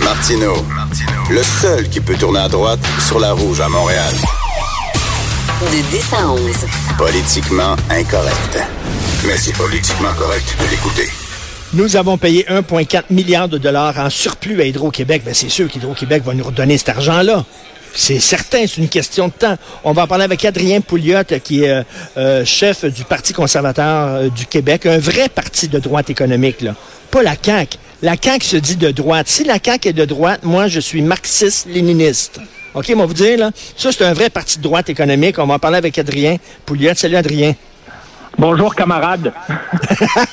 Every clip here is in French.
Martino, le seul qui peut tourner à droite sur la rouge à Montréal. De 10 à 11. Politiquement incorrect. Mais c'est politiquement correct de l'écouter. Nous avons payé 1,4 milliard de dollars en surplus à Hydro-Québec. Ben, c'est sûr qu'Hydro-Québec va nous redonner cet argent-là. C'est certain, c'est une question de temps. On va en parler avec Adrien Pouliot, qui est euh, euh, chef du Parti conservateur euh, du Québec, un vrai parti de droite économique, là. Pas la CAQ. La CAQ se dit de droite. Si la CAQ est de droite, moi, je suis marxiste-léniniste. OK, on va vous dire, là, ça, c'est un vrai parti de droite économique. On va en parler avec Adrien Pouliot. Salut, Adrien. Bonjour, camarade.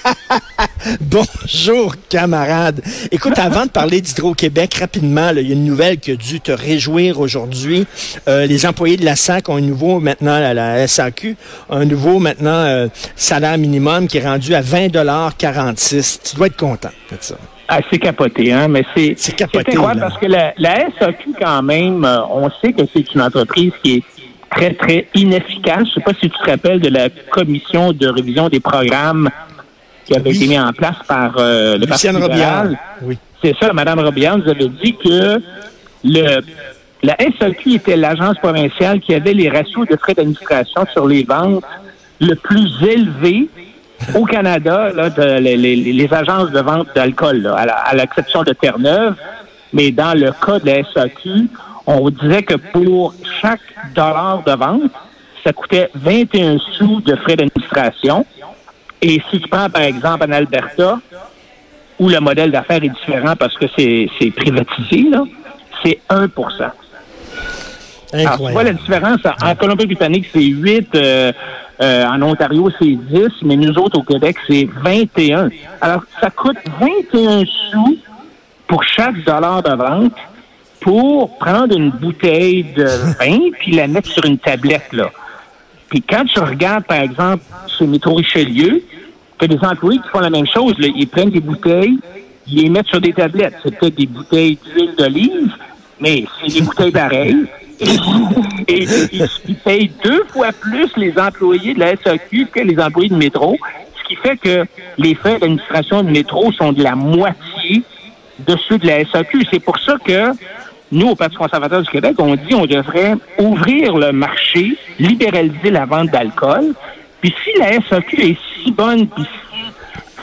Bonjour, camarade. Écoute, avant de parler d'Hydro-Québec, rapidement, il y a une nouvelle qui a dû te réjouir aujourd'hui. Euh, les employés de la SAC ont un nouveau, maintenant, à la SAQ, un nouveau, maintenant, euh, salaire minimum qui est rendu à 20,46 Tu dois être content de ça. Ah, c'est capoté, hein, mais c'est C'est capoté, parce que la, la SAQ, quand même, euh, on sait que c'est une entreprise qui est très, très inefficace. Je sais pas si tu te rappelles de la commission de révision des programmes qui avait Oui. été mise en place par euh, le Parti libéral. Oui. C'est ça, Mme Robillard nous avait dit que le, la SAQ était l'agence provinciale qui avait les ratios de frais d'administration sur les ventes le plus élevés au Canada, là, de, les, les- les agences de vente d'alcool, à l'exception de Terre-Neuve. Mais dans le cas de la SAQ, on disait que pour chaque dollar de vente, ça coûtait 21 sous de frais d'administration. Et si tu prends, par exemple, en Alberta, où le modèle d'affaires est différent parce que c'est c'est privatisé, là, c'est 1 alors, tu vois la Incroyable. différence. En en Colombie-Britannique, c'est 8. euh, euh, en Ontario, c'est 10. Mais nous autres, au Québec, c'est 21. Alors, ça coûte 21 sous pour chaque dollar de vente pour prendre une bouteille de vin puis la mettre sur une tablette, là. Puis quand tu regardes, par exemple, sur Métro Richelieu, tu as des employés qui font la même chose. Là. Ils prennent des bouteilles, ils les mettent sur des tablettes. C'est peut-être des bouteilles d'huile d'olive, mais c'est des bouteilles pareilles. Et, ils payent deux fois plus les employés de la SAQ que les employés de métro, ce qui fait que les frais d'administration de métro sont de la moitié de ceux de la SAQ. C'est pour ça que nous, au Parti conservateur du Québec, on dit on devrait ouvrir le marché, libéraliser la vente d'alcool. Puis si la SAQ est si bonne, puis si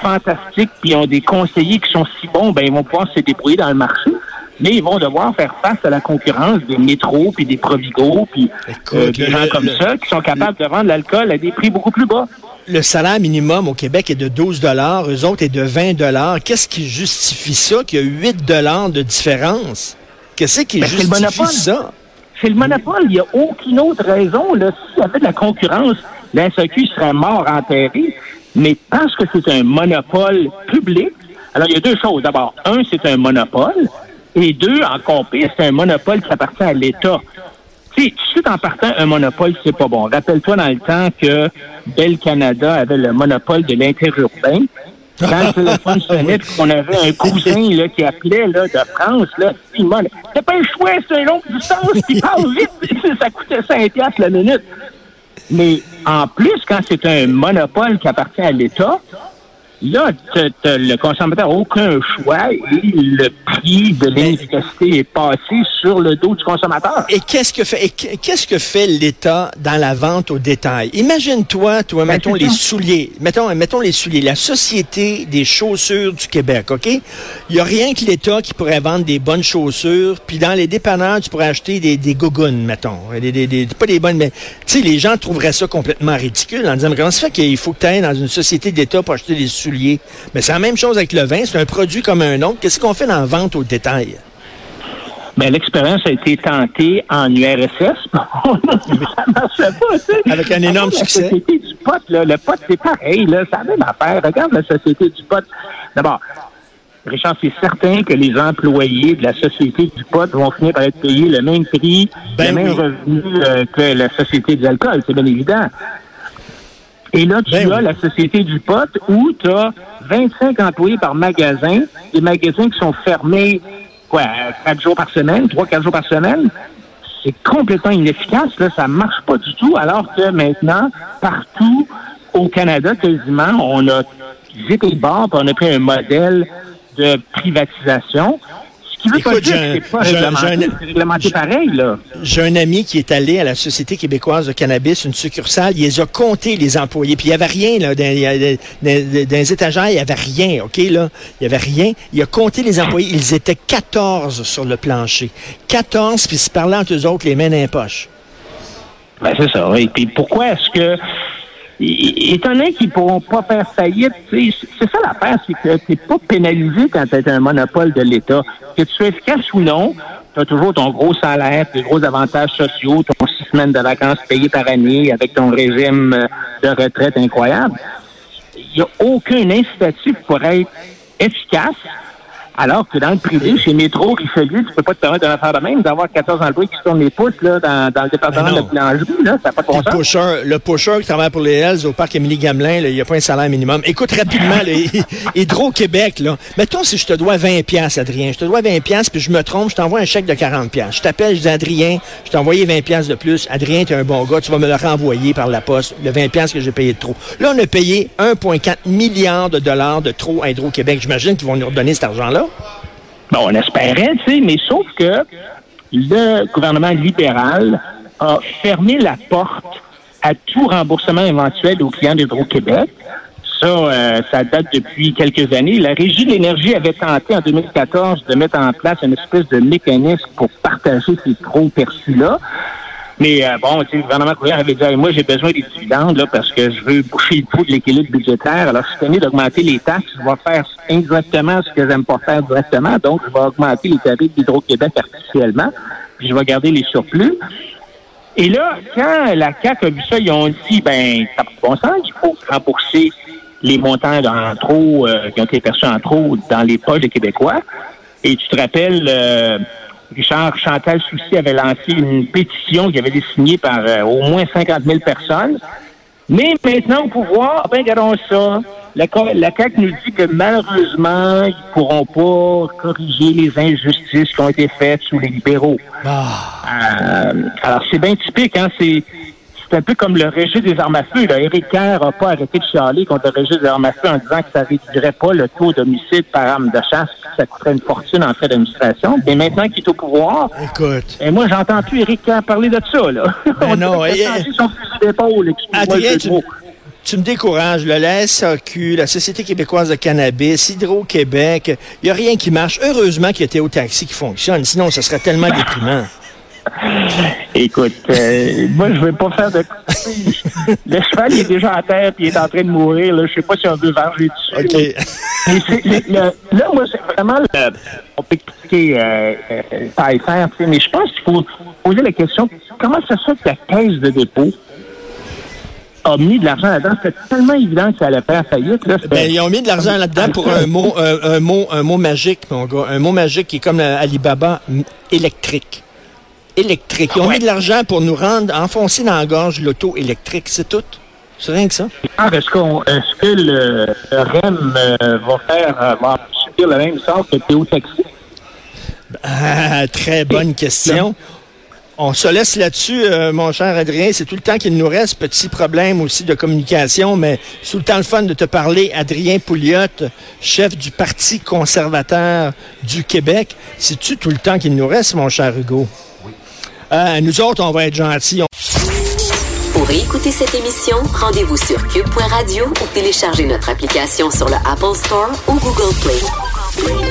fantastique, puis ont des conseillers qui sont si bons, ben ils vont pouvoir se débrouiller dans le marché. Mais ils vont devoir faire face à la concurrence des métros, puis des Provigo, puis euh, des le- gens comme le- ça, qui sont capables de vendre l'alcool à des prix beaucoup plus bas. Le salaire minimum au Québec est de 12 dollars, eux autres est de 20 dollars. Qu'est-ce qui justifie ça qu'il y a 8 dollars de différence? Qu'est-ce qui Ben, c'est le monopole. ça? C'est le monopole. Il n'y a aucune autre raison. S'il y avait de la concurrence, la SAQ serait mort enterré. Mais parce que c'est un monopole public, alors il y a deux choses. D'abord, un, c'est un monopole. Et deux, encore pire, c'est un monopole qui appartient à l'État. Tu sais, tout de suite en partant, un monopole, c'est pas bon. Rappelle-toi dans le temps que Bell Canada avait le monopole de l'interurbain. Quand le téléphone sonnait, puis qu'on avait un cousin là, qui appelait là, de France, là, dit, c'est pas un choix, c'est une longue distance, qui parle vite, ça coûtait 5 piastres la minute. Mais en plus, quand c'est un monopole qui appartient à l'État, là, le consommateur n'a aucun choix et le prix de l'inefficacité est passé sur le dos du consommateur. Et qu'est-ce que fait, qu'est-ce que fait l'État dans la vente au détail? Imagine-toi, toi, mettons Ben, c'est les ça. souliers, mettons, mettons les souliers, la Société des chaussures du Québec, OK? Il y a rien que l'État qui pourrait vendre des bonnes chaussures, puis dans les dépanneurs, tu pourrais acheter des, des gougounes, mettons. Des, des, des- pas des bonnes, mais, tu sais, les gens trouveraient ça complètement ridicule en disant, mais comment ça fait qu'il faut que tu ailles dans une société d'État pour acheter des souliers? Mais c'est la même chose avec le vin, c'est un produit comme un autre. Qu'est-ce qu'on fait dans la vente au détail? Ben, l'expérience a été tentée en URSS. ça marchait pas, tu sais. Avec un énorme La succès. société du pot, là, le pot, c'est pareil, là. C'est la même affaire. Regarde la société du pot. D'abord, Richard, c'est certain que les employés de la société du pot vont finir par être payés le même prix, Ben le même oui. revenu euh, que la société de l'alcool, c'est bien évident. Et là, tu Ben as oui. la société du pot où tu as 25 employés par magasin, des magasins qui sont fermés, quoi, quatre jours par semaine, trois, quatre jours par semaine. C'est complètement inefficace, là, ça marche pas du tout, alors que maintenant, partout au Canada, quasiment, on a jeté le bord, puis on a pris un modèle de privatisation, qui veut Écoute, pas j'ai un- c'est réglementé, pareil, là. J'ai ami qui est allé à la Société québécoise de cannabis, une succursale, il les a comptés, les employés, puis il n'y avait rien, là, dans, dans- dans les étagères, il n'y avait rien, OK, là, il n'y avait rien. Il a compté les employés, ils étaient 14 sur le plancher. 14, puis ils se parlaient entre eux autres les mains dans les poches. Ben, c'est ça. Et puis pourquoi est-ce que. É- Étant donné qu'ils ne pourront pas faire faillite, c'est ça l'affaire, c'est que tu n'es pas pénalisé quand tu as un monopole de l'État. Que tu sois efficace ou non, tu as toujours ton gros salaire, tes gros avantages sociaux, ton six semaines de vacances payées par année avec ton régime euh, de retraite incroyable. Il n'y a aucun incitatif pour être efficace. Alors que dans le privé, chez Métro, Richelieu, tu peux pas te permettre de faire de même, d'avoir 14 employés qui se tournent les pouces là, dans, dans le département de boulangerie, là, ça n'a pas de bon Le pusher, le pusher qui travaille pour les Hells au parc Émilie Gamelin, là, il n'y a pas un salaire minimum. Écoute rapidement, Hydro-Québec, là. Mettons si je te dois 20 pièces, Adrien. Je te dois 20 pièces puis je me trompe, je t'envoie un chèque de 40 pièces. Je t'appelle, je dis Adrien, je t'ai envoyé 20 pièces de plus. Adrien, tu es un bon gars, tu vas me le renvoyer par la poste, le 20 pièces que j'ai payé de trop. Là, on a payé 1,4 milliard de dollars de trop à Hydro-Québec. J'imagine qu'ils vont nous redonner cet argent-là. Bon, on espérait, tu sais, mais sauf que le gouvernement libéral a fermé la porte à tout remboursement éventuel aux clients d'Hydro-Québec. Ça, euh, ça date depuis quelques années. La Régie de l'énergie avait tenté en 2014 de mettre en place une espèce de mécanisme pour partager ces trop perçus-là. Mais euh, bon, le gouvernement couvert avait dit moi j'ai besoin des dividendes là, parce que je veux boucher le trou de l'équilibre budgétaire. Alors, je suis tenu d'augmenter les taxes. Je vais faire exactement ce que j'aime pas faire directement. Donc, je vais augmenter les tarifs d'Hydro-Québec artificiellement. Puis je vais garder les surplus. Et là, quand la CAQ a vu ça, ils ont dit ben, ça bon sens, il faut rembourser les montants en trop euh, qui ont été perçus en trop dans les poches des Québécois. Et tu te rappelles, euh, Richard Chantal Soucy avait lancé une pétition qui avait été signée par euh, au moins 50 000 personnes. Mais maintenant, au pouvoir, ben, regardons ça. La, la CAQ nous dit que malheureusement, ils ne pourront pas corriger les injustices qui ont été faites sous les libéraux. Euh, alors, c'est bien typique, hein? C'est, c'est un peu comme le registre des armes à feu. Là. Éric Kerr n'a pas arrêté de chialer contre le registre des armes à feu en disant que ça réduirait pas le taux d'homicide par arme de chasse, que ça coûterait une fortune en frais d'administration. Mais maintenant qu'il est au pouvoir, Écoute. et moi, j'entends plus Éric Kerr parler de ça, là. Ben On non, et- son fusil Adrien, tu, tu me décourages. là. La SAQ, la Société québécoise de cannabis, Hydro-Québec, il n'y a rien qui marche. Heureusement qu'il y a Théo Taxi qui fonctionne. Sinon, ce serait tellement déprimant. Écoute, euh, moi, je veux pas faire de... le cheval, il est déjà à terre puis il est en train de mourir. Là. Je sais pas si on veut varger dessus. OK. Mais le- là, moi, c'est vraiment le, on peut expliquer euh, euh, faire, mais je pense qu'il faut poser la question comment ça se fait que la caisse de dépôt a mis de l'argent là-dedans? C'était tellement évident que ça allait faire faillite. Là, Ben, ils ont mis de l'argent là-dedans pour un mot, un, un mot, un mot magique, mon gars. Un mot magique qui est comme euh, Alibaba, électrique. Électrique. Ils ont Ouais. mis de l'argent pour nous rendre enfoncer dans la gorge l'auto électrique. C'est tout. C'est rien que ça. Ah, Est-ce qu'on- est-ce que le, le REM euh, va faire euh, va subir le même sort que Théo Taxi? Ah, très bonne question. On se laisse là-dessus, euh, mon cher Adrien. C'est tout le temps qu'il nous reste. Petit problème aussi de communication, mais c'est tout le temps le fun de te parler. Adrien Pouliot, chef du Parti conservateur du Québec. C'est-tu tout le temps qu'il nous reste, mon cher Hugo? Euh, nous autres, on va être gentils. Pour écouter cette émission, rendez-vous sur cube.radio ou téléchargez notre application sur le Apple Store ou Google Play.